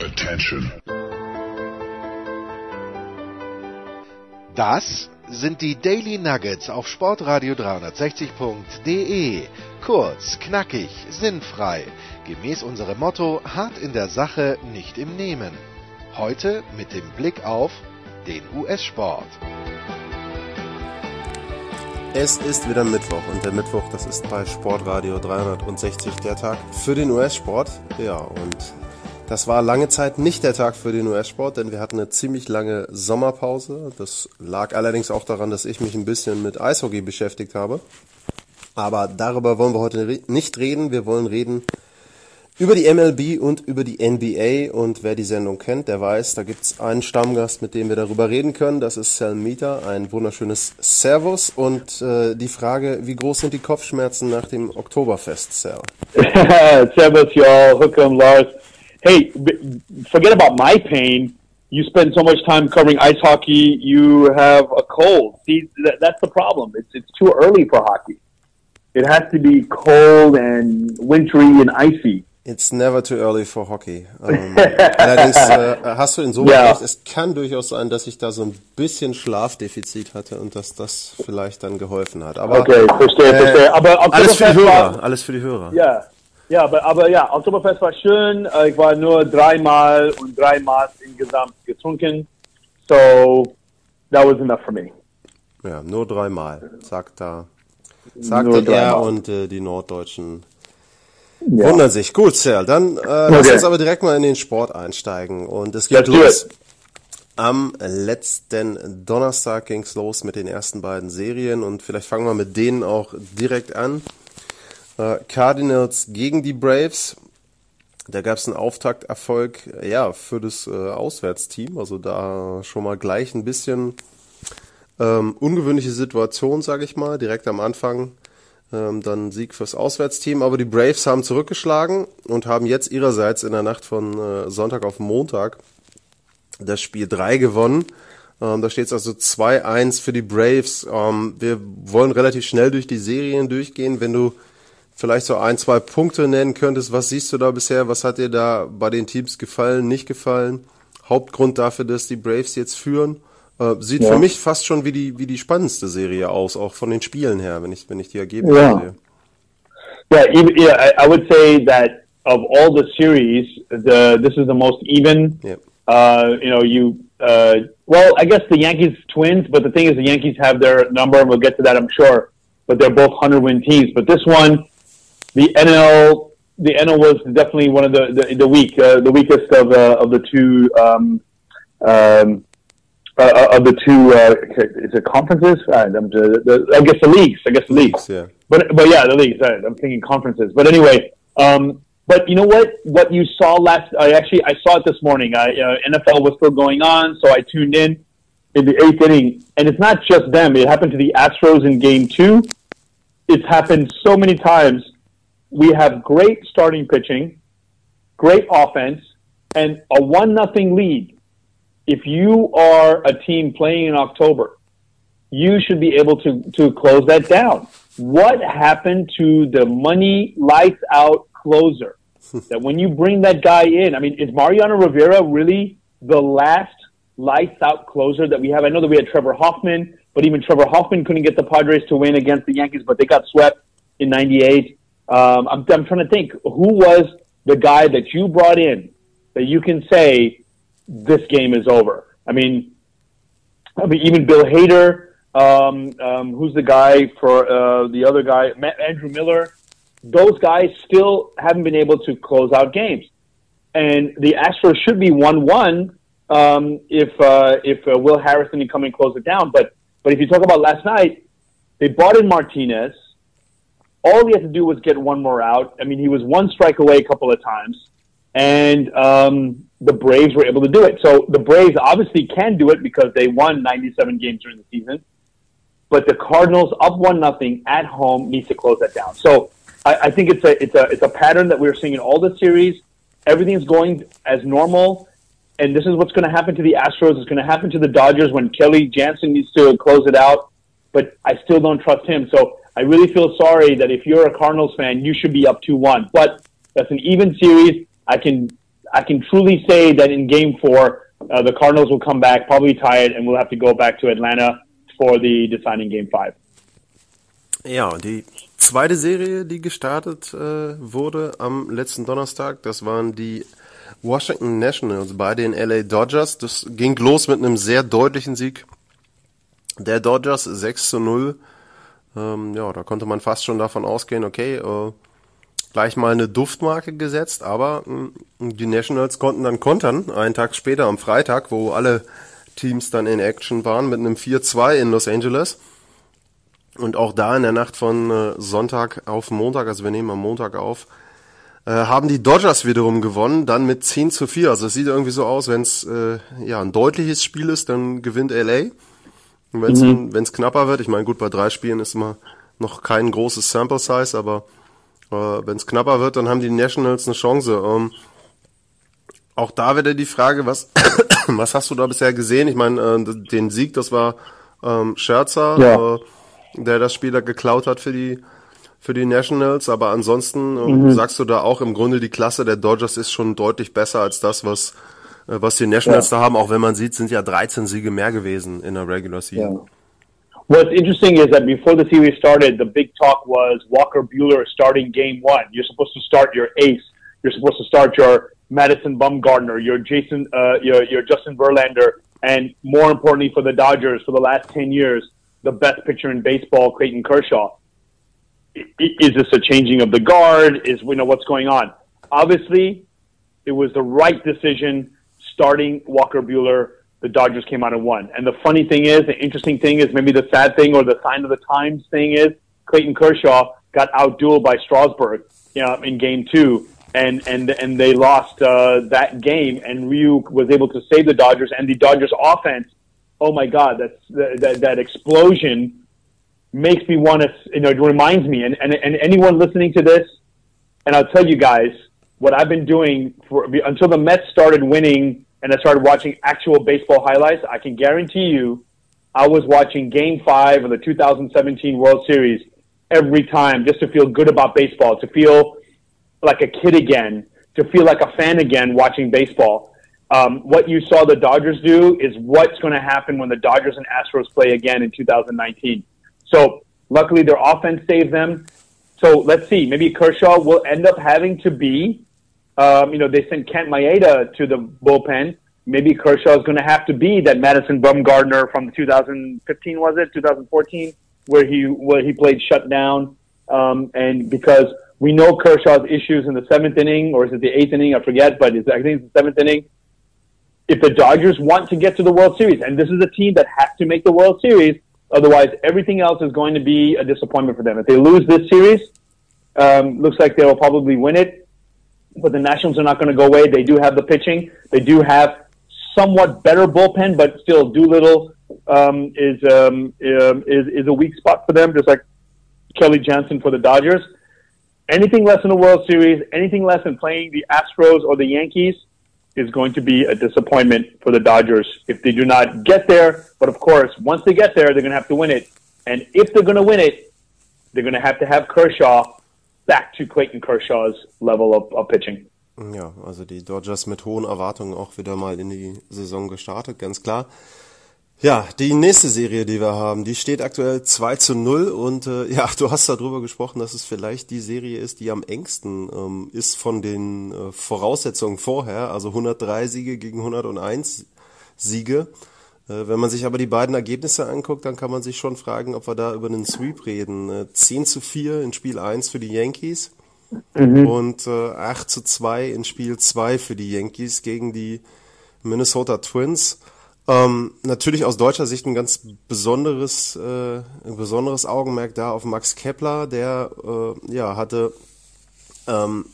Attention. Das sind die Daily Nuggets auf Sportradio 360.de. Kurz, knackig, sinnfrei. Gemäß unserem Motto: hart in der Sache, nicht im Nehmen. Heute mit dem Blick auf den US-Sport. Es ist wieder Mittwoch und der Mittwoch, das ist bei Sportradio 360 der Tag für den US-Sport. Ja, und das war lange Zeit nicht der Tag für den US-Sport, denn wir hatten eine ziemlich lange Sommerpause. Das lag allerdings auch daran, dass ich mich ein bisschen mit Eishockey beschäftigt habe. Aber darüber wollen wir heute nicht reden. Wir wollen reden über die MLB und über die NBA. Und wer die Sendung kennt, der weiß, da gibt's einen Stammgast, mit dem wir darüber reden können. Das ist Sal Mieter, ein wunderschönes Servus. Und äh, die Frage, wie groß sind die Kopfschmerzen nach dem Oktoberfest, Sal? Servus, y'all. Hookem, Lars. Hey, forget about my pain. You spend so much time covering ice hockey, you have a cold. See, that, that's the problem. It's, it's too early for hockey. It has to be cold and wintry and icy. It's never too early for hockey. Ähm, allerdings äh, hast du insoweit Ja. recht, es kann durchaus sein, dass ich da so ein bisschen Schlafdefizit hatte und dass das vielleicht dann geholfen hat. Aber Okay, verstehe, verstehe. Aber alles für die Oktoberfest war- Hörer, alles für die Hörer. Ja, ja, aber, aber ja, Oktoberfest war schön. Äh, Ich war nur dreimal und dreimal insgesamt getrunken. So, that was enough for me. Ja, nur dreimal, sagt da, sagte Nur er und äh, die Norddeutschen wundern sich. Gut, Sal, dann äh, lass Okay. uns aber direkt mal in den Sport einsteigen und es geht Let's los. Am letzten Donnerstag ging's los mit den ersten beiden Serien und vielleicht fangen wir mit denen auch direkt an. Äh, Cardinals gegen die Braves. Da gab's einen Auftakterfolg ja, für das äh, Auswärtsteam. Also da schon mal gleich ein bisschen ähm, ungewöhnliche Situation, sage ich mal, direkt am Anfang. Ähm, dann Sieg fürs Auswärtsteam. Aber die Braves haben zurückgeschlagen und haben jetzt ihrerseits in der Nacht von äh, Sonntag auf Montag das Spiel 3 gewonnen. Ähm, da steht es also 2-1 für die Braves. Ähm, wir wollen relativ schnell durch die Serien durchgehen. Wenn du vielleicht so ein, zwei Punkte nennen könntest, was siehst du da bisher? Was hat dir da bei den Teams gefallen, nicht gefallen? Hauptgrund dafür, dass die Braves jetzt führen? Äh, sieht Ja. für mich fast schon wie die, wie die spannendste Serie aus, auch von den Spielen her, wenn ich, wenn ich die Ergebnisse Ja. sehe. Yeah, even, yeah, I, would say that of all the series, the this is the most even. Yeah. Uh, you know, you uh, well, I guess the Yankees Twins, but the thing is, the Yankees have their number, and we'll get to that, I'm sure. But they're both hundred win teams. But this one, the NL, the NL was definitely one of the the, the weak, uh, the weakest of uh, of the two. Um, um, uh, of the two, uh, is it conferences? Uh, I'm- the, the, I guess the leagues. I guess the leagues. Yeah. But but yeah, the leagues. I- I'm thinking conferences. But anyway, um, but you know what? What you saw last, I actually I saw it this morning. I, uh, NFL was still going on, so I tuned in in the eighth inning, and it's not just them. It happened to the Astros in Game Two. It's happened so many times. We have great starting pitching, great offense, and a one nothing lead. If you are a team playing in October, you should be able to to close that down. What happened to the money lights out closer? that when you bring that guy in, I mean, is Mariano Rivera really the last lights out closer that we have? I know that we had Trevor Hoffman, but even Trevor Hoffman couldn't get the Padres to win against the Yankees, but they got swept in '98. Um, I'm, I'm trying to think who was the guy that you brought in that you can say this game is over. I mean, I mean, even Bill Hader, um, um, who's the guy for uh, the other guy, Andrew Miller. Those guys still haven't been able to close out games, and the Astros should be one-one um, if uh, if uh, Will Harrison didn't come and close it down. But but if you talk about last night, they brought in Martinez. All he had to do was get one more out. I mean, he was one strike away a couple of times, and um, the Braves were able to do it. So the Braves obviously can do it because they won 97 games during the season. But the Cardinals up one nothing at home needs to close that down. So I, I think it's a it's a it's a pattern that we're seeing in all the series. Everything's going as normal, and this is what's going to happen to the Astros. It's going to happen to the Dodgers when Kelly Jansen needs to close it out. But I still don't trust him. So I really feel sorry that if you're a Cardinals fan, you should be up two one. But that's an even series. I can I can truly say that in Game Four, uh, the Cardinals will come back, probably tie it, and we'll have to go back to Atlanta for the deciding Game Five. Ja, die zweite Serie, die gestartet äh, wurde am letzten Donnerstag, das waren die Washington Nationals bei den LA Dodgers. Das ging los mit einem sehr deutlichen Sieg der Dodgers 6 zu 0. Ähm, ja, da konnte man fast schon davon ausgehen, okay, äh, gleich mal eine Duftmarke gesetzt, aber mh, hm, die Nationals konnten dann kontern, einen Tag später am Freitag, wo alle Teams dann in Action waren, mit einem 4-2 in Los Angeles. Und auch da in der Nacht von äh, Sonntag auf Montag, also wir nehmen am Montag auf, äh, haben die Dodgers wiederum gewonnen, dann mit 10 zu 4. Also es sieht irgendwie so aus, wenn es äh, ja, ein deutliches Spiel ist, dann gewinnt LA. Wenn es mhm. knapper wird, ich meine, gut, bei drei Spielen ist immer noch kein großes Sample Size, aber äh, wenn es knapper wird, dann haben die Nationals eine Chance. Ähm, auch da wieder die Frage, was, was hast du da bisher gesehen? Ich meine, äh, den Sieg, das war ähm, Scherzer, ja. äh, der das Spiel da geklaut hat für die für die Nationals, aber ansonsten äh, mhm. sagst du da auch im Grunde die Klasse der Dodgers ist schon deutlich besser als das, was was die Nationals da haben, auch wenn man sieht, sind ja 13 Siege mehr gewesen in der Regular Season. Yeah. What's interesting is that before the series started, the big talk was Walker Bueller starting game one. You're supposed to start your ace. You're supposed to start your Madison Bumgarner, your Jason, uh, your, your Justin Verlander, and more importantly for the Dodgers for the last 10 years, the best pitcher in baseball, Clayton Kershaw. Is this a changing of the guard? Is, you know, what's going on? Obviously, it was the right decision starting Walker Bueller, the Dodgers came out and won. And the funny thing is, the interesting thing is, maybe the sad thing or the sign of the times thing is, Clayton Kershaw got outdueled by Strasburg you know, in Game Two, and and and they lost uh, that game. And Ryu was able to save the Dodgers, and the Dodgers offense. Oh my God, that's that that explosion makes me want to. You know, it reminds me, and and and anyone listening to this, and I'll tell you guys what I've been doing for until the Mets started winning and I started watching actual baseball highlights, I can guarantee you I was watching game five of the 2017 World Series every time just to feel good about baseball, to feel like a kid again, to feel like a fan again watching baseball. Um, what you saw the Dodgers do is what's going to happen when the Dodgers and Astros play again in 2019. So luckily their offense saved them. So let's see, maybe Kershaw will end up having to be um, you know, they sent Kent Maeda to the bullpen. Maybe Kershaw is going to have to be that Madison Bumgardner from 2015, was it 2014, where he where he played shutdown. Um, and because we know Kershaw's issues in the seventh inning, or is it the eighth inning? I forget, but it's, I think it's the seventh inning. If the Dodgers want to get to the World Series, and this is a team that has to make the World Series, otherwise everything else is going to be a disappointment for them. If they lose this series, um, looks like they will probably win it but the Nationals are not going to go away. They do have the pitching. They do have somewhat better bullpen, but still Doolittle um, is, um, um, is is a weak spot for them, just like Kelly Jansen for the Dodgers. Anything less in the World Series, anything less than playing the Astros or the Yankees is going to be a disappointment for the Dodgers if they do not get there. But of course, once they get there, they're going to have to win it. And if they're going to win it, they're going to have to have Kershaw back to Clayton Kershaw's level of, of pitching. Ja, also die Dodgers mit hohen Erwartungen auch wieder mal in die Saison gestartet, ganz klar. Ja, die nächste Serie, die wir haben, die steht aktuell 2 zu 0 und äh, ja, du hast darüber gesprochen, dass es vielleicht die Serie ist, die am engsten ähm, ist von den äh, Voraussetzungen vorher, also 103 Siege gegen 101 Siege. Äh, wenn man sich aber die beiden Ergebnisse anguckt, dann kann man sich schon fragen, ob wir da über einen Sweep reden. 10 äh, zu 4 in Spiel 1 für die Yankees mhm. und 8 äh, zu 2 in Spiel 2 für die Yankees gegen die Minnesota Twins. Ähm, natürlich aus deutscher Sicht ein ganz besonderes, äh, ein besonderes Augenmerk da auf Max Kepler, der äh, ja hatte ähm,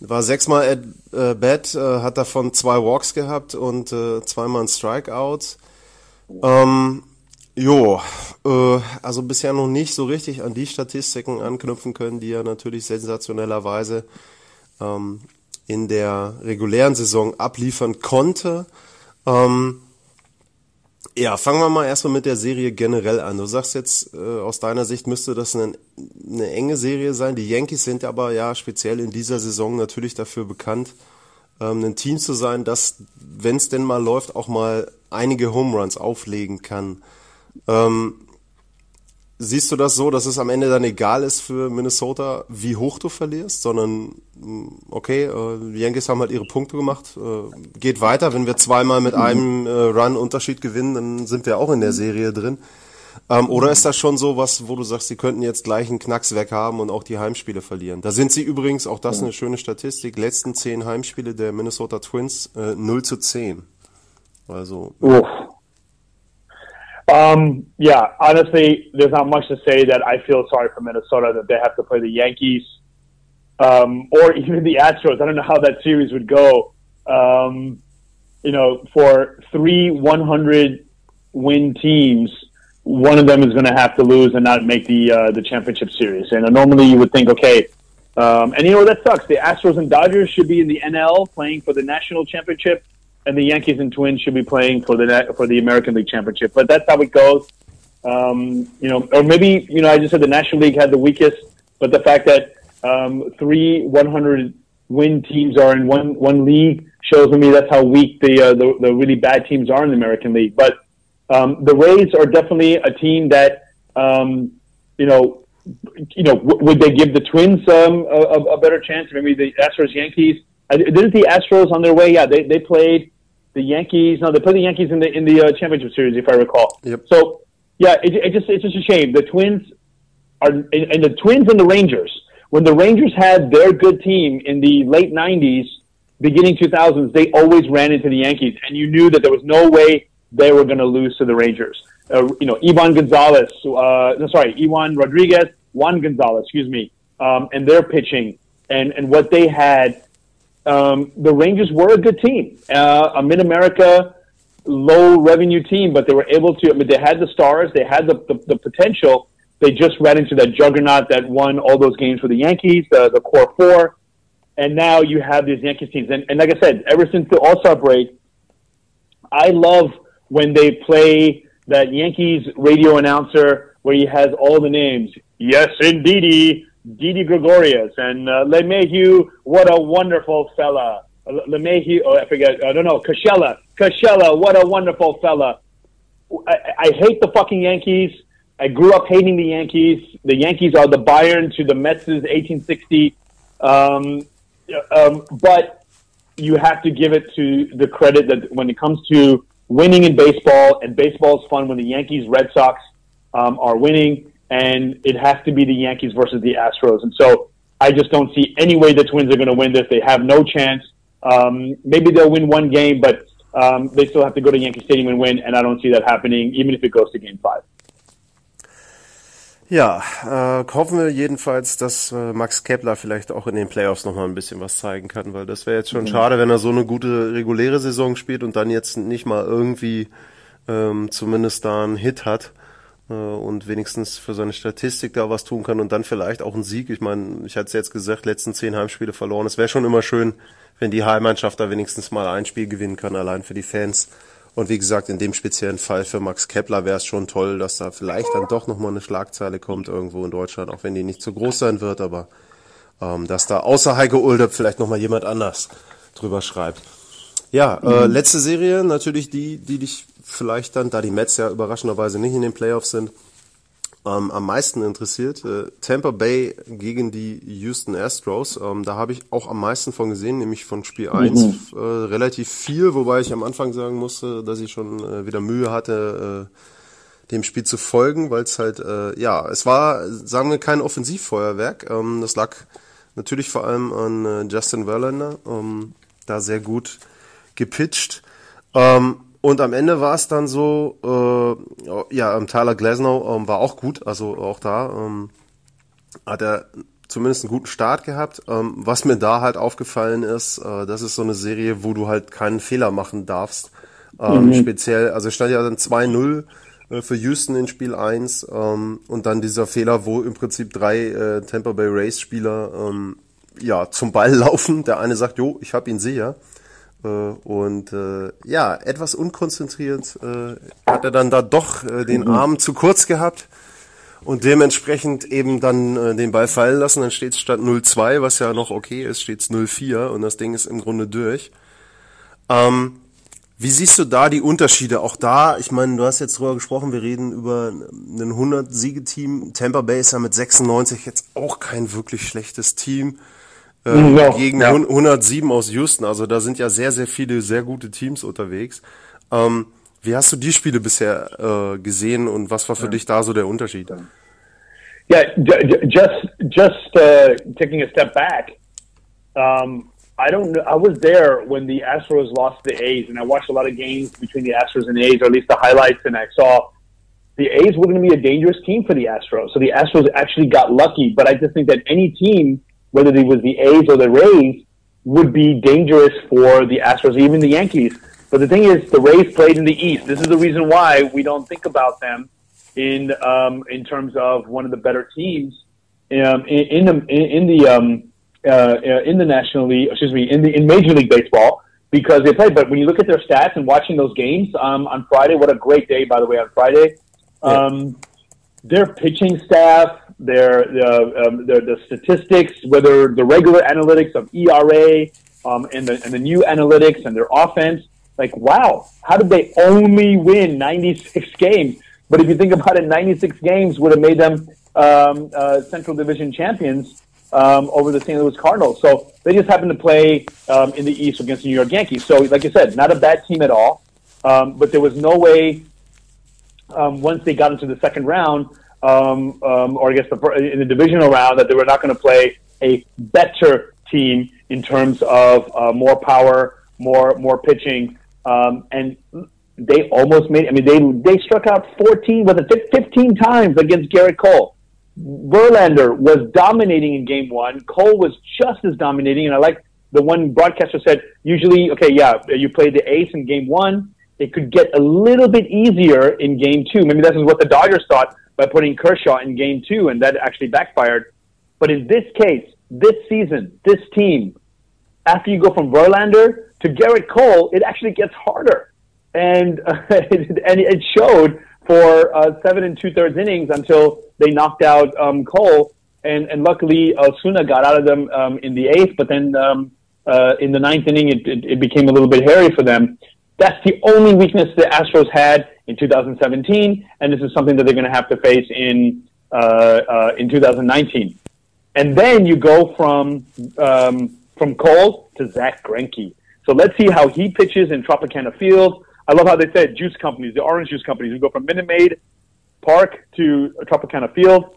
war sechsmal at äh, bat, äh, hat davon zwei Walks gehabt und äh, zweimal ein Strikeout. Ähm, jo, äh, also bisher noch nicht so richtig an die Statistiken anknüpfen können, die er natürlich sensationellerweise ähm, in der regulären Saison abliefern konnte. Ähm, ja, fangen wir mal erstmal mit der Serie generell an. Du sagst jetzt, äh, aus deiner Sicht müsste das eine, eine enge Serie sein. Die Yankees sind aber ja speziell in dieser Saison natürlich dafür bekannt, ähm, ein Team zu sein, das, wenn es denn mal läuft, auch mal einige Home Runs auflegen kann. Ähm, siehst du das so, dass es am Ende dann egal ist für Minnesota, wie hoch du verlierst, sondern mm, okay, äh, die Yankees haben halt ihre Punkte gemacht, äh, geht weiter. Wenn wir zweimal mit einem äh, Run Unterschied gewinnen, dann sind wir auch in der Serie drin. Ähm, oder ist das schon so was, wo du sagst, sie könnten jetzt gleich einen Knacks weg haben und auch die Heimspiele verlieren? Da sind sie übrigens, auch das eine schöne Statistik, letzten zehn Heimspiele der Minnesota Twins äh, 0 zu 10. Also. Oof. Um, yeah, honestly, there's not much to say that I feel sorry for Minnesota that they have to play the Yankees um, or even the Astros. I don't know how that series would go. Um, you know, for three 100 win teams, one of them is going to have to lose and not make the uh, the championship series. And uh, normally you would think, okay, um, and you know that sucks. The Astros and Dodgers should be in the NL playing for the national championship and the Yankees and Twins should be playing for the for the American League Championship. But that's how it goes. Um, you know, or maybe you know, I just said the National League had the weakest, but the fact that um, three 100 win teams are in one one league shows me that's how weak the uh, the, the really bad teams are in the American League. But um, the Rays are definitely a team that um, you know. You know, w- would they give the Twins um, a, a better chance? Maybe the Astros, Yankees. Uh, didn't the Astros on their way? Yeah, they, they played the Yankees. No, they played the Yankees in the in the uh, championship series, if I recall. Yep. So yeah, it, it just it's just a shame. The Twins are and, and the Twins and the Rangers. When the Rangers had their good team in the late '90s, beginning 2000s, they always ran into the Yankees, and you knew that there was no way they were going to lose to the Rangers. Uh, you know, Ivan Gonzalez, uh, sorry, Ivan Rodriguez, Juan Gonzalez, excuse me, um, and their pitching and and what they had um, the Rangers were a good team, uh, a Mid America low revenue team, but they were able to. I mean, they had the stars, they had the, the, the potential. They just ran into that juggernaut that won all those games for the Yankees, the, the core four, and now you have these Yankees teams. And, and like I said, ever since the All Star break, I love when they play that Yankees radio announcer where he has all the names. Yes, indeedy. Didi Gregorius and uh, LeMahieu, what a wonderful fella. LeMahieu, oh, I forget, I don't know, Kashella, Kashella, what a wonderful fella. I, I hate the fucking Yankees. I grew up hating the Yankees. The Yankees are the Bayern to the Mets' 1860. Um, um, but you have to give it to the credit that when it comes to winning in baseball, and baseball is fun when the Yankees, Red Sox um, are winning and it has to be the Yankees versus the Astros. And so I just don't see any way the Twins are going to win this. They have no chance. Um, maybe they'll win one game, but um, they still have to go to Yankee Stadium and win, and I don't see that happening, even if it goes to Game Five. Ja, äh, hoffen wir jedenfalls, dass äh, Max Kepler vielleicht auch in den Playoffs nochmal ein bisschen was zeigen kann, weil das wäre jetzt schon mhm. schade, wenn er so eine gute reguläre Saison spielt und dann jetzt nicht mal irgendwie ähm, zumindest da einen Hit hat äh, und wenigstens für seine Statistik da was tun kann und dann vielleicht auch einen Sieg. Ich meine, ich hatte es jetzt gesagt, letzten zehn Heimspiele verloren. Es wäre schon immer schön, wenn die Heimmannschaft da wenigstens mal ein Spiel gewinnen kann, allein für die Fans. Und wie gesagt, in dem speziellen Fall für Max Kepler wäre es schon toll, dass da vielleicht dann doch nochmal eine Schlagzeile kommt irgendwo in Deutschland, auch wenn die nicht zu groß sein wird, aber ähm, dass da außer Heike Ulde vielleicht nochmal jemand anders drüber schreibt. Ja, äh, mhm. letzte Serie, natürlich die, die dich vielleicht dann, da die Mets ja überraschenderweise nicht in den Playoffs sind, ähm, am meisten interessiert. Äh, Tampa Bay gegen die Houston Astros. Ähm, da habe ich auch am meisten von gesehen, nämlich von Spiel 1 mhm. äh, relativ viel, wobei ich am Anfang sagen musste, dass ich schon äh, wieder Mühe hatte, äh, dem Spiel zu folgen, weil es halt, äh, ja, es war, sagen wir, kein Offensivfeuerwerk. Ähm, das lag natürlich vor allem an äh, Justin Verlander, ähm, da sehr gut gepitcht. Ähm, und am Ende war es dann so, äh, ja, ähm, Tyler Glasnow ähm, war auch gut, also auch da ähm, hat er zumindest einen guten Start gehabt. Ähm, was mir da halt aufgefallen ist, äh, das ist so eine Serie, wo du halt keinen Fehler machen darfst. Ähm, mhm. Speziell, also stand ja dann 2-0 äh, für Houston in Spiel 1 ähm, und dann dieser Fehler, wo im Prinzip drei äh, Tampa Bay Race Spieler ähm, ja zum Ball laufen. Der eine sagt, jo, ich hab ihn sicher. Äh, und äh, ja, etwas unkonzentriert äh, hat er dann da doch äh, den mhm. Arm zu kurz gehabt und dementsprechend eben dann äh, den Ball fallen lassen. Dann steht es statt 0-2, was ja noch okay ist, steht es 0-4 und das Ding ist im Grunde durch. Ähm, wie siehst du da die Unterschiede? Auch da, ich meine, du hast jetzt drüber gesprochen, wir reden über ein 100-Siege-Team. Tampa Bay ist ja mit 96 jetzt auch kein wirklich schlechtes Team. Äh, ja, gegen ja. 107 aus Houston. Also da sind ja sehr, sehr viele sehr gute Teams unterwegs. Ähm, wie hast du die Spiele bisher äh, gesehen und was war für ja. dich da so der Unterschied? Yeah, just just uh, taking a step back. Um, I don't know. I was there when the Astros lost the A's, and I watched a lot of games between the Astros and the A's, or at least the highlights, and I saw the A's were going to be a dangerous team for the Astros. So the Astros actually got lucky, but I just think that any team, whether it was the A's or the Rays, would be dangerous for the Astros, even the Yankees. But the thing is, the Rays played in the East. This is the reason why we don't think about them in um, in terms of one of the better teams um, in, in the in, the um, uh, in the National League. Excuse me, in the in Major League Baseball because they played. But when you look at their stats and watching those games um, on Friday, what a great day by the way on Friday. Um, their pitching staff, their uh, um, their the statistics, whether the regular analytics of ERA um, and the and the new analytics and their offense like, wow, how did they only win 96 games? But if you think about it, 96 games would have made them um, uh, Central Division champions um, over the St. Louis Cardinals. So they just happened to play um, in the East against the New York Yankees. So, like I said, not a bad team at all. Um, but there was no way um, once they got into the second round, um, um, or I guess the, in the divisional round, that they were not going to play a better team in terms of uh, more power, more more pitching, um, and they almost made. I mean, they they struck out 14, was it 15 times against Garrett Cole. Verlander was dominating in Game One. Cole was just as dominating, and I like the one broadcaster said. Usually, okay, yeah, you played the ace in Game One. It could get a little bit easier in Game Two. Maybe this is what the Dodgers thought by putting Kershaw in Game Two, and that actually backfired. But in this case, this season, this team, after you go from Verlander to Garrett Cole, it actually gets harder. And, uh, and it showed for uh, seven and two thirds innings until they knocked out um, Cole. And, and luckily, Osuna got out of them um, in the eighth, but then um, uh, in the ninth inning, it, it, it became a little bit hairy for them. That's the only weakness the Astros had in 2017, and this is something that they're going to have to face in uh, uh, in 2019. And then you go from um, from Cole to Zach Greinke. So let's see how he pitches in Tropicana Field. I love how they said juice companies, the orange juice companies, who go from Minute Maid Park to Tropicana Field.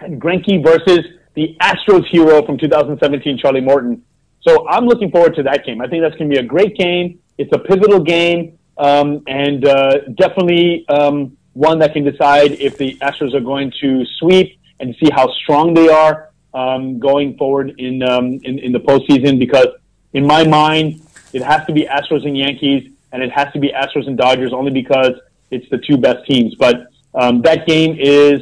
And Greinke versus the Astros hero from 2017, Charlie Morton. So I'm looking forward to that game. I think that's going to be a great game. It's a pivotal game, um, and uh, definitely um, one that can decide if the Astros are going to sweep and see how strong they are um, going forward in, um, in in the postseason. Because in my mind, it has to be Astros and Yankees, and it has to be Astros and Dodgers only because it's the two best teams. But um, that game is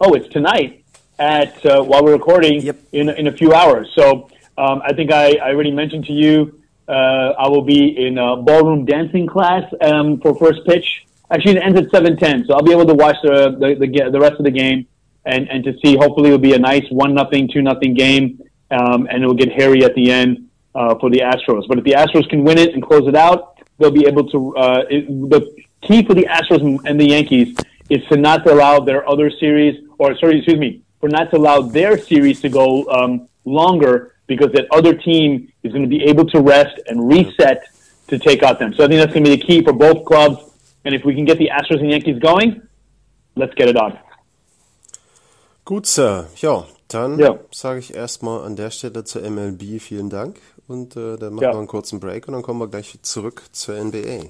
oh, it's tonight at uh, while we're recording yep. in in a few hours. So um, I think I, I already mentioned to you I will be in a ballroom dancing class um, for first pitch. Actually, it ends at seven ten, so I'll be able to watch the the, the, the rest of the game and and to see. Hopefully, it'll be a nice one nothing, two nothing game, um, and it'll get hairy at the end uh, for the Astros. But if the Astros can win it and close it out, they'll be able to. Uh, it, the key for the Astros and the Yankees is to not allow their other series, or sorry, excuse me, for not to allow their series to go um, longer because that other team is going to be able to rest and reset to take out them. So I think that's going to be the key for both clubs. And if we can get the Astros and Yankees going, let's get it on. Gut, Sir. Ja, dann ja. sage ich erstmal an der Stelle zur MLB vielen Dank und äh, dann machen ja. wir einen kurzen Break und dann kommen wir gleich zurück zur NBA.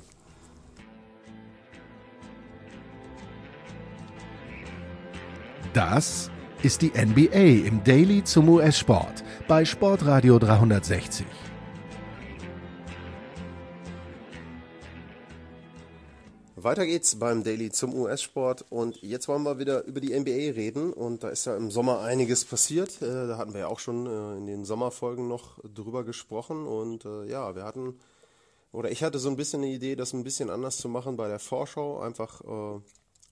Das ist die NBA im Daily zum US-Sport bei Sportradio 360. Weiter geht's beim Daily zum US-Sport und jetzt wollen wir wieder über die NBA reden und da ist ja im Sommer einiges passiert. Äh, da hatten wir ja auch schon äh, in den Sommerfolgen noch drüber gesprochen und äh, ja, wir hatten oder ich hatte so ein bisschen eine Idee, das ein bisschen anders zu machen bei der Vorschau, einfach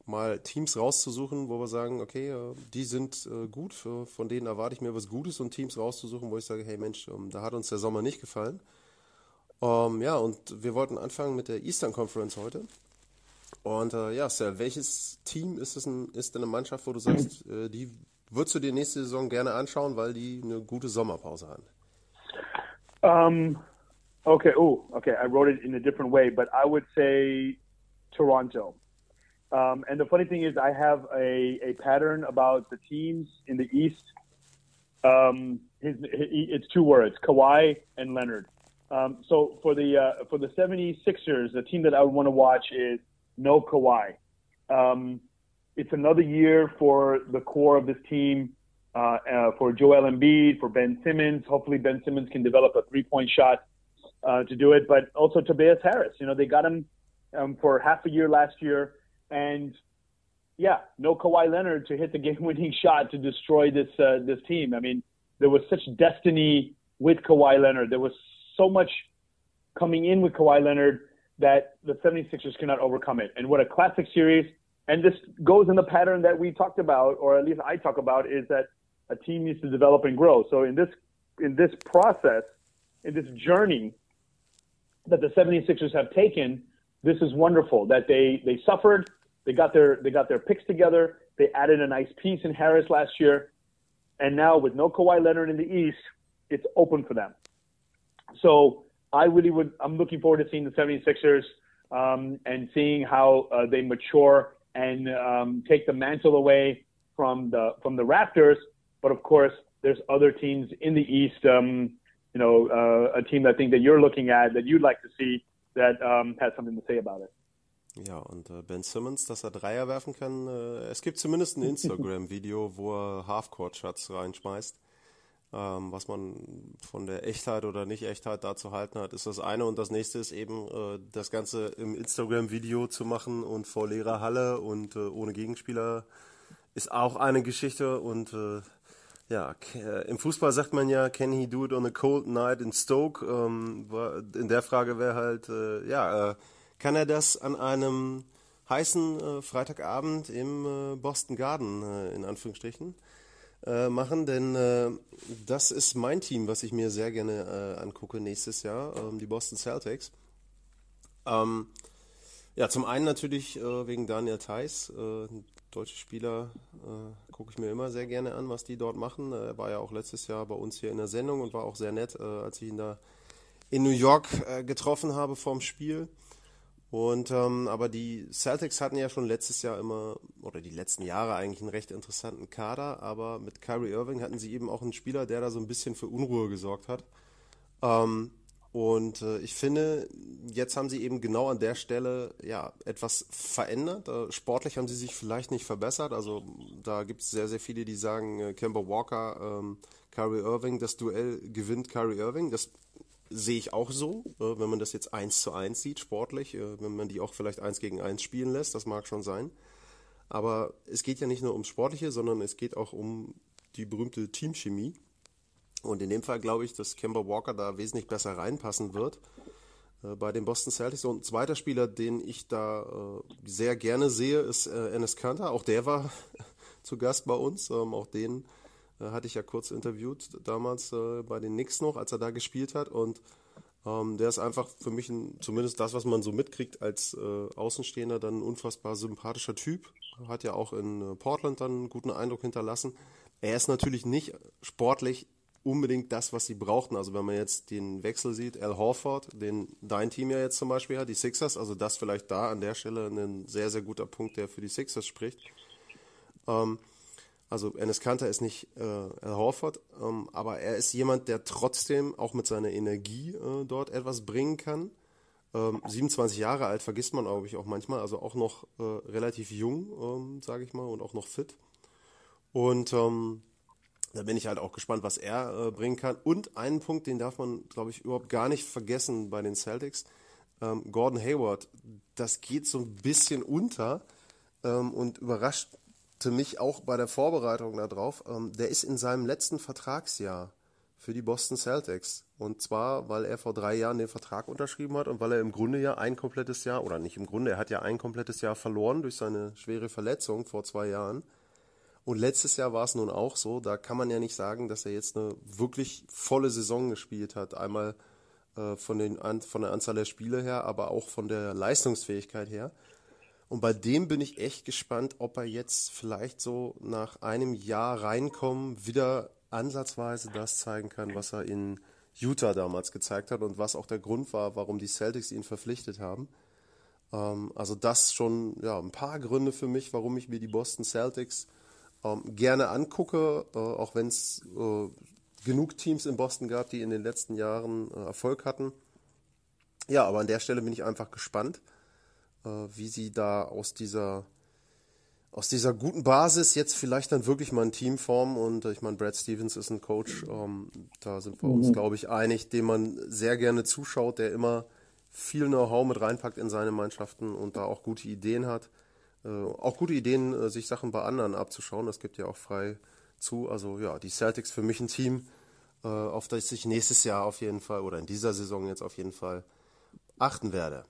mal Teams rauszusuchen, wo wir sagen, okay, äh, die sind äh, gut, von denen erwarte ich mir was Gutes und Teams rauszusuchen, wo ich sage, hey Mensch, ähm, da hat uns der Sommer nicht gefallen. Ähm, ja, und wir wollten anfangen mit der Eastern Conference heute. Und äh, ja, Sal, welches Team ist es ein, ist denn eine Mannschaft, wo du sagst, äh, die würdest du dir nächste Saison gerne anschauen, weil die eine gute Sommerpause haben? Um, okay. Oh, okay. I wrote it in a different way, but I would say Toronto. Um, and the funny thing is, I have a, a pattern about the teams in the East. Um, his, it's two words: Kawhi and Leonard. Um, so for the uh, for the 76ers, the team that I would want to watch is no Kawhi. Um, it's another year for the core of this team, uh, uh, for Joel Embiid, for Ben Simmons. Hopefully, Ben Simmons can develop a three-point shot uh, to do it, but also Tobias Harris. You know, they got him um, for half a year last year, and yeah, no Kawhi Leonard to hit the game-winning shot to destroy this uh, this team. I mean, there was such destiny with Kawhi Leonard. There was so much coming in with Kawhi Leonard that the 76ers cannot overcome it. And what a classic series. And this goes in the pattern that we talked about, or at least I talk about, is that a team needs to develop and grow. So in this in this process, in this journey that the 76ers have taken, this is wonderful that they they suffered, they got their they got their picks together, they added a nice piece in Harris last year, and now with no Kawhi Leonard in the East, it's open for them. So I really would. I'm looking forward to seeing the 76ers um, and seeing how uh, they mature and um, take the mantle away from the from the Raptors. But of course, there's other teams in the East. Um, you know, uh, a team I think that you're looking at that you'd like to see that um, has something to say about it. Ja, und äh, Ben Simmons, dass er Dreier werfen kann, äh, es gibt zumindest ein Instagram-Video, wo er Halfcourt-Shots reinschmeißt. Ähm, was man von der Echtheit oder Nicht-Echtheit da zu halten hat, ist das eine. Und das nächste ist eben, äh, das Ganze im Instagram-Video zu machen und vor leerer Halle und äh, ohne Gegenspieler ist auch eine Geschichte. Und äh, ja, äh, im Fußball sagt man ja, can he do it on a cold night in Stoke? Ähm, in der Frage wäre halt, äh, ja, äh, kann er das an einem heißen Freitagabend im Boston Garden, in Anführungsstrichen? äh, machen, denn äh, das ist mein Team, was ich mir sehr gerne äh, angucke nächstes Jahr, ähm, die Boston Celtics. Ähm, ja, zum einen natürlich äh, wegen Daniel Theiss, äh, deutsche Spieler, äh, gucke ich mir immer sehr gerne an, was die dort machen. Er war ja auch letztes Jahr bei uns hier in der Sendung und war auch sehr nett, als ich ihn da in New York getroffen habe vorm Spiel. Und ähm, aber die Celtics hatten ja schon letztes Jahr immer oder die letzten Jahre eigentlich einen recht interessanten Kader, aber mit Kyrie Irving hatten sie eben auch einen Spieler, der da so ein bisschen für Unruhe gesorgt hat. Ähm, und äh, ich finde, jetzt haben sie eben genau an der Stelle ja etwas verändert. Äh, sportlich haben sie sich vielleicht nicht verbessert. Also da gibt es sehr, sehr viele, die sagen, äh, Kemba Walker, ähm, Kyrie Irving, das Duell gewinnt Kyrie Irving. Das sehe ich auch so, äh, wenn man das jetzt eins zu eins sieht, sportlich, äh, wenn man die auch vielleicht eins gegen eins spielen lässt, das mag schon sein. Aber es geht ja nicht nur ums Sportliche, sondern es geht auch um die berühmte Teamchemie. Und in dem Fall glaube ich, dass Kemba Walker da wesentlich besser reinpassen wird äh, bei den Boston Celtics. Und ein zweiter Spieler, den ich da sehr gerne sehe, ist Enes Kanter. Auch der war zu Gast bei uns. Ähm, auch den äh, hatte ich ja kurz interviewt damals äh, bei den Knicks noch, als er da gespielt hat. Und ähm, der ist einfach für mich ein, zumindest das, was man so mitkriegt als äh, Außenstehender, dann ein unfassbar sympathischer Typ. Hat ja auch in äh, Portland dann einen guten Eindruck hinterlassen. Er ist natürlich nicht sportlich unbedingt das, was sie brauchten. Also wenn man jetzt den Wechsel sieht, Al Horford, den dein Team ja jetzt zum Beispiel hat, die Sixers, also das vielleicht da an der Stelle ein sehr, sehr guter Punkt, der für die Sixers spricht. Ähm, also Enes Kanter ist nicht äh, Horford, ähm, aber er ist jemand, der trotzdem auch mit seiner Energie äh, dort etwas bringen kann. Ähm, 27 Jahre alt vergisst man, glaube ich, auch manchmal, also auch noch äh, relativ jung, ähm, sage ich mal, und auch noch fit. Und ähm, da bin ich halt auch gespannt, was er äh, bringen kann. Und einen Punkt, den darf man, glaube ich, überhaupt gar nicht vergessen bei den Celtics. Ähm, Gordon Hayward, das geht so ein bisschen unter ähm, und überrascht mich auch bei der Vorbereitung darauf, ähm, der ist in seinem letzten Vertragsjahr für die Boston Celtics. Und zwar, weil er vor drei Jahren den Vertrag unterschrieben hat und weil er im Grunde ja ein komplettes Jahr, oder nicht im Grunde, er hat ja ein komplettes Jahr verloren durch seine schwere Verletzung vor zwei Jahren. Und letztes Jahr war es nun auch so, da kann man ja nicht sagen, dass er jetzt eine wirklich volle Saison gespielt hat. Einmal äh, von, den, von der Anzahl der Spiele her, aber auch von der Leistungsfähigkeit her. Und bei dem bin ich echt gespannt, ob er jetzt vielleicht so nach einem Jahr reinkommen wieder ansatzweise das zeigen kann, was er in Utah damals gezeigt hat und was auch der Grund war, warum die Celtics ihn verpflichtet haben. Ähm, also das schon ja ein paar Gründe für mich, warum ich mir die Boston Celtics ähm, gerne angucke, äh, auch wenn es äh, genug Teams in Boston gab, die in den letzten Jahren äh, Erfolg hatten. Ja, aber an der Stelle bin ich einfach gespannt, wie sie da aus dieser aus dieser guten Basis jetzt vielleicht dann wirklich mal ein Team formen. Und äh, ich meine, Brad Stevens ist ein Coach, ähm, da sind wir uns, mhm. glaube ich, einig, dem man sehr gerne zuschaut, der immer viel Know-how mit reinpackt in seine Mannschaften und da auch gute Ideen hat. Äh, auch gute Ideen, äh, sich Sachen bei anderen abzuschauen, das gibt ja auch frei zu. Also ja, die Celtics für mich ein Team, äh, auf das ich nächstes Jahr auf jeden Fall oder in dieser Saison jetzt auf jeden Fall achten werde.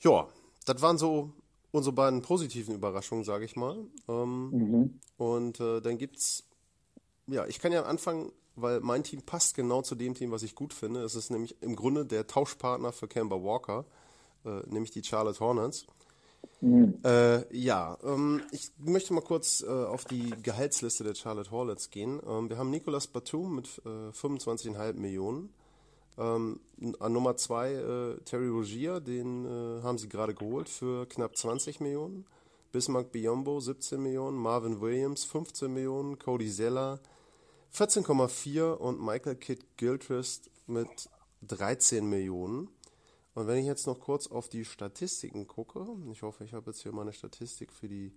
Ja, das waren so unsere beiden positiven Überraschungen, sage ich mal. Ähm, mhm. Und äh, dann gibt's, ja, ich kann ja anfangen, weil mein Team passt genau zu dem Team, was ich gut finde. Es ist nämlich im Grunde der Tauschpartner für Kemba Walker, äh, nämlich die Charlotte Hornets. Mhm. Äh, ja, ähm, ich möchte mal kurz äh, auf die Gehaltsliste der Charlotte Hornets gehen. Ähm, wir haben Nicolas Batum mit äh, 25,5 Millionen. Ähm, an Nummer zwei äh, Terry Rogier, den äh, haben sie gerade geholt für knapp 20 Millionen. Bismarck Biombo 17 Millionen, Marvin Williams 15 Millionen, Cody Zeller 14,4 und Michael Kidd Gilchrist mit 13 Millionen. Und wenn ich jetzt noch kurz auf die Statistiken gucke, ich hoffe, ich habe jetzt hier meine Statistik für die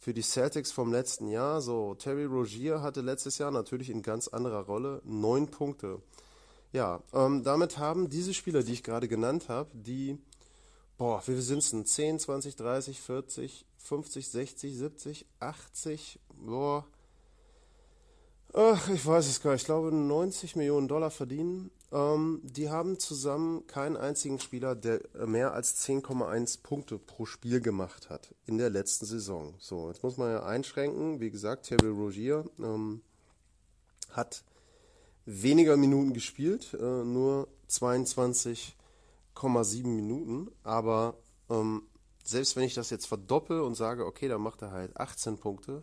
für die Celtics vom letzten Jahr. So, Terry Rogier hatte letztes Jahr natürlich in ganz anderer Rolle neun Punkte. Ja, ähm, damit haben diese Spieler, die ich gerade genannt habe, die, boah, wie viel sind es denn? 10, 20, 30, 40, 50, 60, 70, 80, boah, ach, ich weiß es gar nicht, ich glaube 90 Millionen Dollar verdienen. Ähm, die haben zusammen keinen einzigen Spieler, der mehr als 10,1 Punkte pro Spiel gemacht hat in der letzten Saison. So, jetzt muss man ja einschränken. Wie gesagt, Terry Rogier ähm, hat weniger Minuten gespielt, äh, nur 22,7 Minuten. Aber ähm, selbst wenn ich das jetzt verdoppel und sage, okay, dann macht er halt 18 Punkte,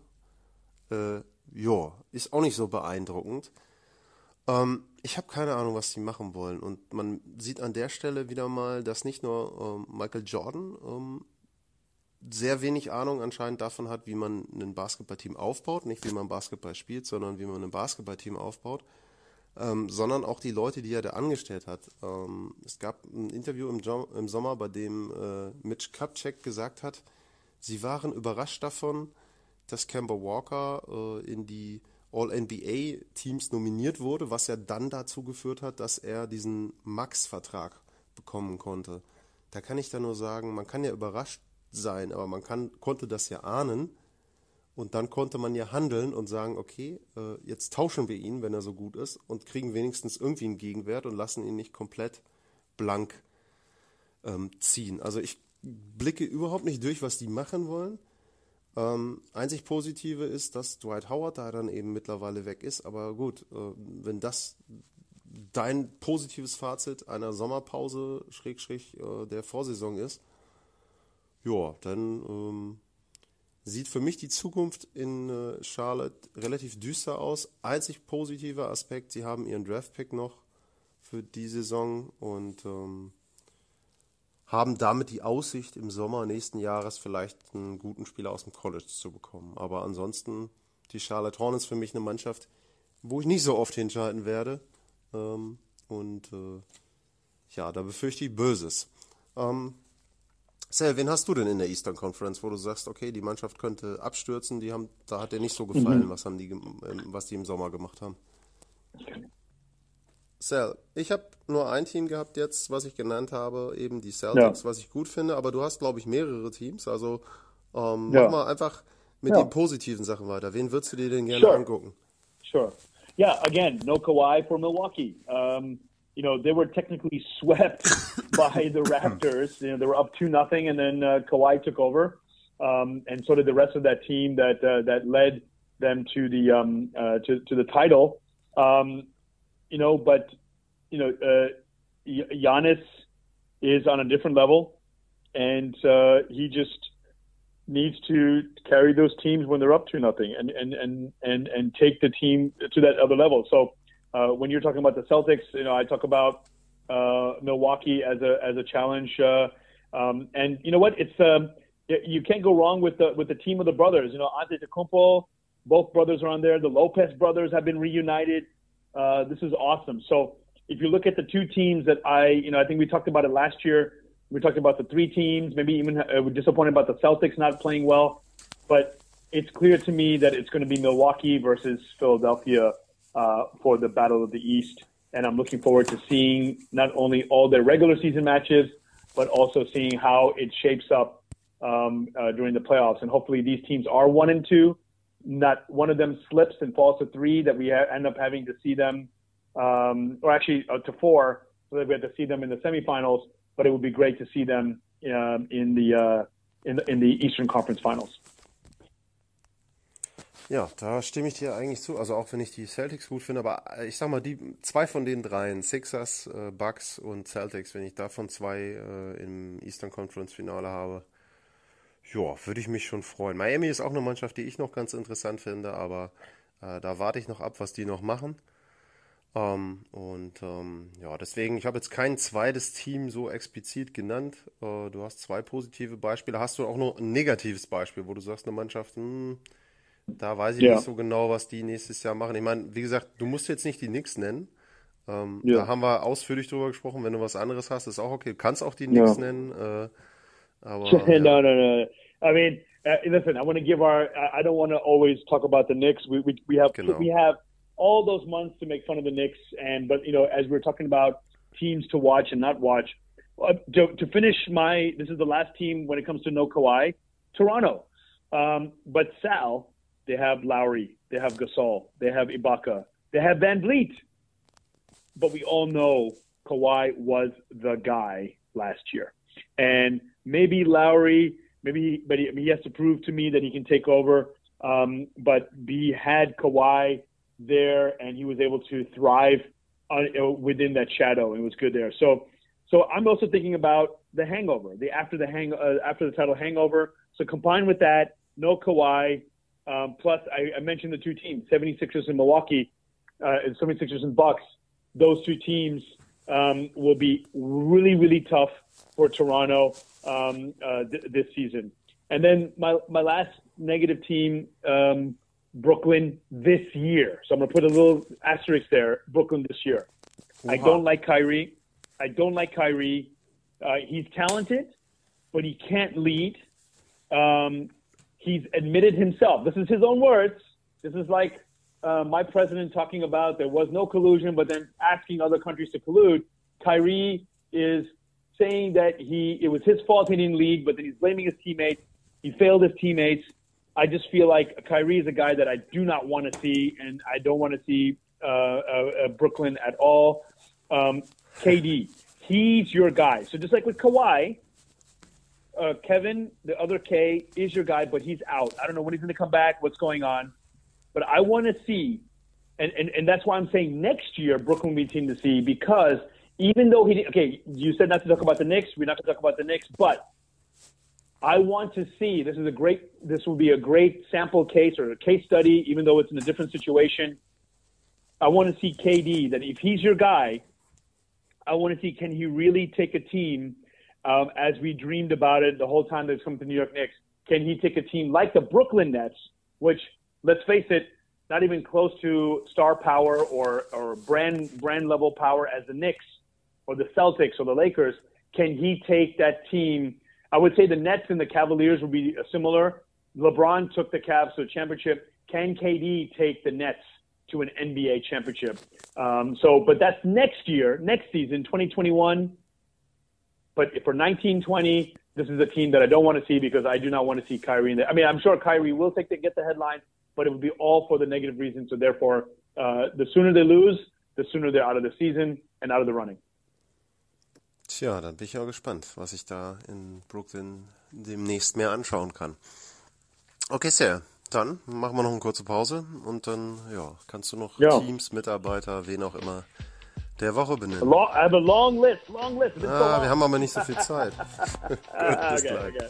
äh, ja, ist auch nicht so beeindruckend. Ähm, ich habe keine Ahnung, was die machen wollen. Und man sieht an der Stelle wieder mal, dass nicht nur ähm, Michael Jordan ähm, sehr wenig Ahnung anscheinend davon hat, wie man ein Basketballteam aufbaut. Nicht wie man Basketball spielt, sondern wie man ein Basketballteam aufbaut ähm, sondern auch die Leute, die er da angestellt hat. Ähm, es gab ein Interview im, jo im Sommer, bei dem äh, Mitch Kupchak gesagt hat, sie waren überrascht davon, dass Kemba Walker äh, in die All-NBA-Teams nominiert wurde, was ja dann dazu geführt hat, dass er diesen Max-Vertrag bekommen konnte. Da kann ich da nur sagen, man kann ja überrascht sein, aber man kann, konnte das ja ahnen, und dann konnte man ja handeln und sagen, okay, äh, jetzt tauschen wir ihn, wenn er so gut ist, und kriegen wenigstens irgendwie einen Gegenwert und lassen ihn nicht komplett blank ähm, ziehen. Also ich blicke überhaupt nicht durch, was die machen wollen. Ähm, einzig Positive ist, dass Dwight Howard da dann eben mittlerweile weg ist. Aber gut, äh, wenn das dein positives Fazit einer Sommerpause, Schrägstrich, äh, der Vorsaison ist, ja, dann ähm, sieht für mich die Zukunft in äh, Charlotte relativ düster aus. Einzig positiver Aspekt, sie haben ihren Draftpick noch für die Saison und ähm, haben damit die Aussicht, im Sommer nächsten Jahres vielleicht einen guten Spieler aus dem College zu bekommen. Aber ansonsten die Charlotte Hornets für mich eine Mannschaft, wo ich nicht so oft hinschalten werde. Ähm, und äh, ja, da befürchte ich Böses. Ähm, Sal, wen hast du denn in der Eastern Conference, wo du sagst, okay, die Mannschaft könnte abstürzen, die haben, da hat dir nicht so gefallen, mhm. was haben die, ähm, was die im Sommer gemacht haben? Sal, ich habe nur ein Team gehabt jetzt, was ich genannt habe, eben die Celtics, ja. was ich gut finde, aber du hast, glaube ich, mehrere Teams, also ähm, ja. mach mal einfach mit ja. den positiven Sachen weiter. Wen würdest du dir denn gerne sure. angucken? Sure. yeah, again, no Kawhi for Milwaukee. Um, you know, they were technically swept by the Raptors. You know, they were up two nothing, and then uh, Kawhi took over, um, and so did the rest of that team that uh, that led them to the um, uh, to to the title. Um, you know, but you know, uh, Giannis is on a different level, and uh, he just needs to carry those teams when they're up to nothing, and and and and and take the team to that other level. So uh, when you're talking about the Celtics, you know, I talk about uh, Milwaukee as a as a challenge, uh, um, and you know what? It's um, you can't go wrong with the with the team of the brothers. You know, Antetokounmpo, both brothers are on there. The Lopez brothers have been reunited. Uh, this is awesome. So if you look at the two teams that I, you know, I think we talked about it last year. We talked about the three teams, maybe even uh, we're disappointed about the Celtics not playing well, but it's clear to me that it's going to be Milwaukee versus Philadelphia uh, for the Battle of the East. And I'm looking forward to seeing not only all their regular season matches, but also seeing how it shapes up um, uh, during the playoffs. And hopefully these teams are one and two. Not one of them slips and falls to three that we ha- end up having to see them, um, or actually uh, to four, so that we have to see them in the semifinals. But it would be great to see them um, in the uh, in the in the Eastern Conference Finals. Ja, da stimme ich dir eigentlich zu. Also auch wenn ich die Celtics gut finde, aber äh, ich sag mal, die zwei von den dreien, Sixers, äh, Bucks und Celtics, wenn ich davon zwei äh, im Eastern Conference Finale habe, ja, würde ich mich schon freuen. Miami ist auch eine Mannschaft, die ich noch ganz interessant finde, aber äh, da warte ich noch ab, was die noch machen. Ähm, und ähm, ja, deswegen, ich habe jetzt kein zweites Team so explizit genannt. Äh, du hast zwei positive Beispiele. Hast du auch noch ein negatives Beispiel, wo du sagst, eine Mannschaft, hm, da weiß ich ja. nicht so genau, was die nächstes Jahr machen. Ich meine, wie gesagt, du musst jetzt nicht die Knicks nennen. Ähm, ja. Da haben wir ausführlich drüber gesprochen. Wenn du was anderes hast, ist auch okay. Du kannst auch die Knicks ja. nennen. Äh, aber, no, no, no. I mean, uh, listen. I want to give our. I don't want to always talk about the Knicks. We we, we have genau. we have all those months to make fun of the Knicks, and but you know, as we're talking about teams to watch and not watch, uh, to, to finish my. This is the last team when it comes to no Kawhi, Toronto. Um, but Sal, they have Lowry, they have Gasol, they have Ibaka, they have Van Vliet. But we all know Kawhi was the guy last year. And maybe Lowry, maybe, but he, he has to prove to me that he can take over. Um, but he had Kawhi there, and he was able to thrive on, within that shadow, and was good there. So, so I'm also thinking about the hangover, the after the hang uh, after the title hangover. So combined with that, no Kawhi, um, plus, I, I, mentioned the two teams, 76ers in Milwaukee, uh, and 76ers in Bucks. Those two teams um, will be really, really tough for Toronto um, uh, th- this season. And then my, my last negative team, um, Brooklyn this year. So I'm going to put a little asterisk there, Brooklyn this year. I don't like Kyrie. I don't like Kyrie. Uh, he's talented, but he can't lead. Um, he's admitted himself. This is his own words. This is like uh, my president talking about there was no collusion, but then asking other countries to collude. Kyrie is saying that he it was his fault he didn't lead, but then he's blaming his teammates. He failed his teammates. I just feel like Kyrie is a guy that I do not want to see, and I don't want to see uh, uh, uh, Brooklyn at all. Um, KD, he's your guy. So just like with Kawhi, uh, Kevin, the other K, is your guy, but he's out. I don't know when he's going to come back, what's going on. But I want to see, and, and, and that's why I'm saying next year Brooklyn will be team to see because even though he okay, you said not to talk about the Knicks, we're not going to talk about the Knicks, but I want to see. This is a great. This will be a great sample case or a case study, even though it's in a different situation. I want to see KD that if he's your guy, I want to see can he really take a team um, as we dreamed about it the whole time he's come to New York Knicks. Can he take a team like the Brooklyn Nets, which let's face it, not even close to star power or, or brand brand level power as the Knicks or the Celtics or the Lakers? Can he take that team? I would say the Nets and the Cavaliers would be similar. LeBron took the Cavs to a championship. Can KD take the Nets to an NBA championship? Um, so, but that's next year, next season, 2021. But for 1920, this is a team that I don't want to see because I do not want to see Kyrie in there. I mean, I'm sure Kyrie will take the, get the headlines, but it would be all for the negative reasons. So therefore, uh, the sooner they lose, the sooner they're out of the season and out of the running. Tja, dann bin ich ja gespannt, was ich da in Brooklyn demnächst mehr anschauen kann. Okay, Sir, dann machen wir noch eine kurze Pause und dann ja, kannst du noch ja. Teams, Mitarbeiter, wen auch immer der Woche benennen. Long, I have a long list, long list. Ah, so wir haben aber nicht so viel Zeit. Gut, bis okay, gleich. Okay.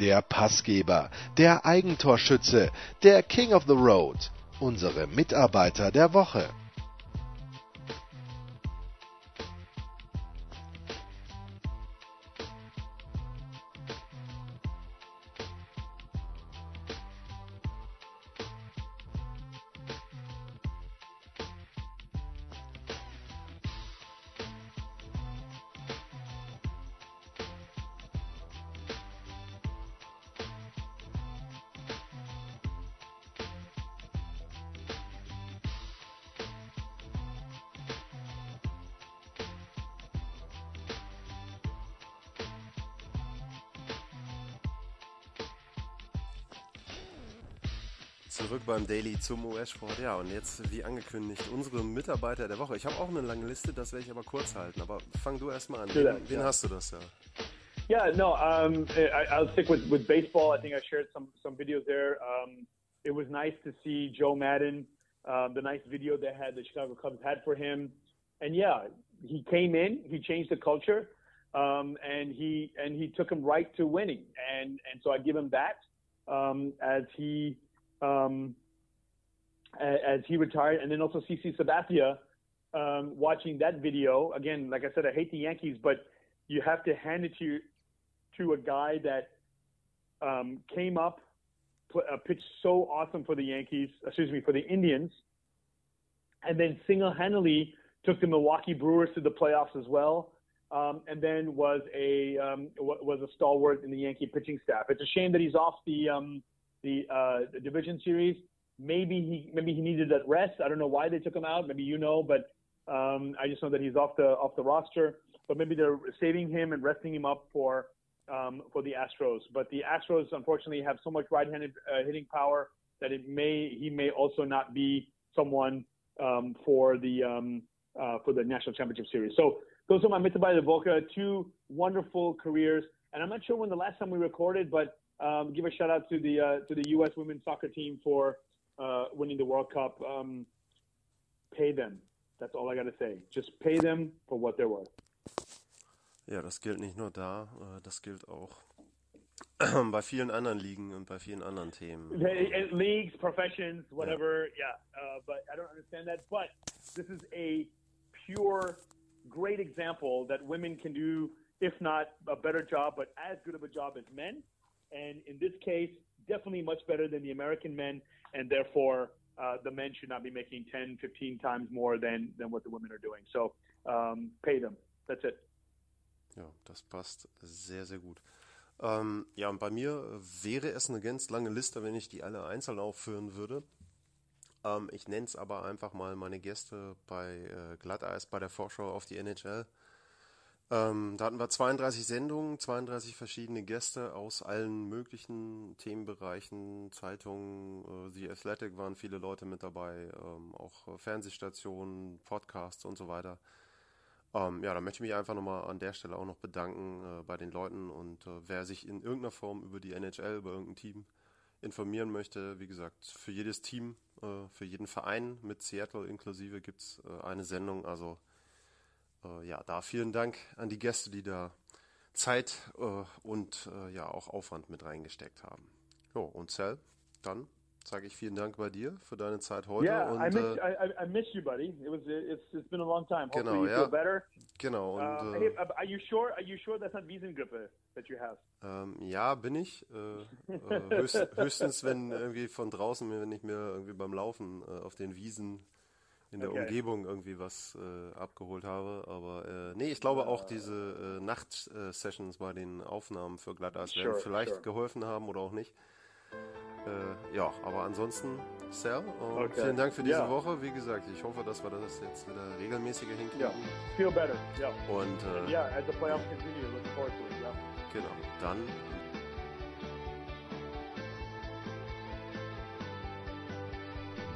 der Passgeber, der Eigentorschütze, der King of the Road, unsere Mitarbeiter der Woche. Zum US-Sport. Ja, und jetzt, wie angekündigt, unsere Mitarbeiter der Woche. Ich habe auch eine lange Liste, das werde ich aber kurz halten. Aber fang du erstmal an. Wen, wen hast du das da? Yeah, no, um, I, I'll stick with, with baseball. I think I shared some, some videos there. Um, it was nice to see Joe Madden, um, the nice video they had, the Chicago Cubs had for him. And yeah, he came in, he changed the culture, um, and he and he took him right to winning. And and so I give him that um, as he um, as he retired, and then also CC Sabathia um, watching that video. Again, like I said, I hate the Yankees, but you have to hand it to to a guy that um, came up, uh, pitched so awesome for the Yankees, excuse me, for the Indians, and then single-handedly took the Milwaukee Brewers to the playoffs as well. Um, and then was a um, was a stalwart in the Yankee pitching staff. It's a shame that he's off the um, the, uh, the division series. Maybe he maybe he needed that rest. I don't know why they took him out. Maybe you know, but um, I just know that he's off the off the roster. But maybe they're saving him and resting him up for um, for the Astros. But the Astros unfortunately have so much right-handed uh, hitting power that it may he may also not be someone um, for the um, uh, for the national championship series. So those are my de Volca, two wonderful careers. And I'm not sure when the last time we recorded, but um, give a shout out to the uh, to the U.S. women's soccer team for uh, winning the World Cup. Um, pay them. That's all I got to say. Just pay them for what they're worth. Ja, das gilt nicht nur da, äh, das gilt auch bei vielen anderen Ligen und bei vielen anderen Themen. Leagues, professions, whatever. Yeah, yeah. Uh, but I don't understand that. But this is a pure, great example that women can do, if not a better job, but as good of a job as men. and in this case, definitely much better than the American men, and therefore uh, the men should not be making 10, 15 times more than, than what the women are doing. So um, pay them. That's it. Ja, das passt sehr, sehr gut. Ähm, ja, und bei mir wäre es eine ganz lange Liste, wenn ich die alle einzeln aufführen würde. Ähm, ich nenne es aber einfach mal meine Gäste bei äh, Glatteis bei der Vorschau auf die NHL. Ähm, da hatten wir 32 Sendungen, 32 verschiedene Gäste aus allen möglichen Themenbereichen, Zeitungen, äh, The Athletic waren viele Leute mit dabei, ähm, auch Fernsehstationen, Podcasts und so weiter. Ähm, ja, da möchte ich mich einfach nochmal an der Stelle auch noch bedanken äh, bei den Leuten und äh, wer sich in irgendeiner Form über die NHL, über irgendein Team informieren möchte, wie gesagt, für jedes Team, äh, für jeden Verein mit Seattle inklusive gibt's äh, eine Sendung, also äh, ja, da vielen Dank an die Gäste, die da Zeit äh, und äh, ja auch Aufwand mit reingesteckt haben. Jo, und Cell, dann sage ich vielen Dank bei dir für deine Zeit heute. Yeah, und, I, miss, äh, I, I miss you, buddy. It was it's, it's been a long time. Hopefully genau, you ja. feel better. Genau. Und, uh, hey, are you sure? Are you sure that's not Wiesengrippe that you have? Ähm, ja, bin ich. Äh, äh, höchst, höchstens, wenn irgendwie von draußen, wenn ich mir irgendwie beim Laufen äh, auf den Wiesen in der okay. Umgebung irgendwie was äh, abgeholt habe. Aber äh, nee, ich glaube auch diese äh, Nacht-Sessions bei den Aufnahmen für Glatteis werden sure, vielleicht sure. geholfen haben oder auch nicht. Äh, ja, aber ansonsten, Sal, und Okay. vielen Dank für diese Ja. Woche. Wie gesagt, ich hoffe, dass wir das jetzt wieder regelmäßiger hinkriegen. Yeah. Feel better. Yeah. Und äh, Yeah. As the playoffs continue, looking forward to it. Yeah. genau, dann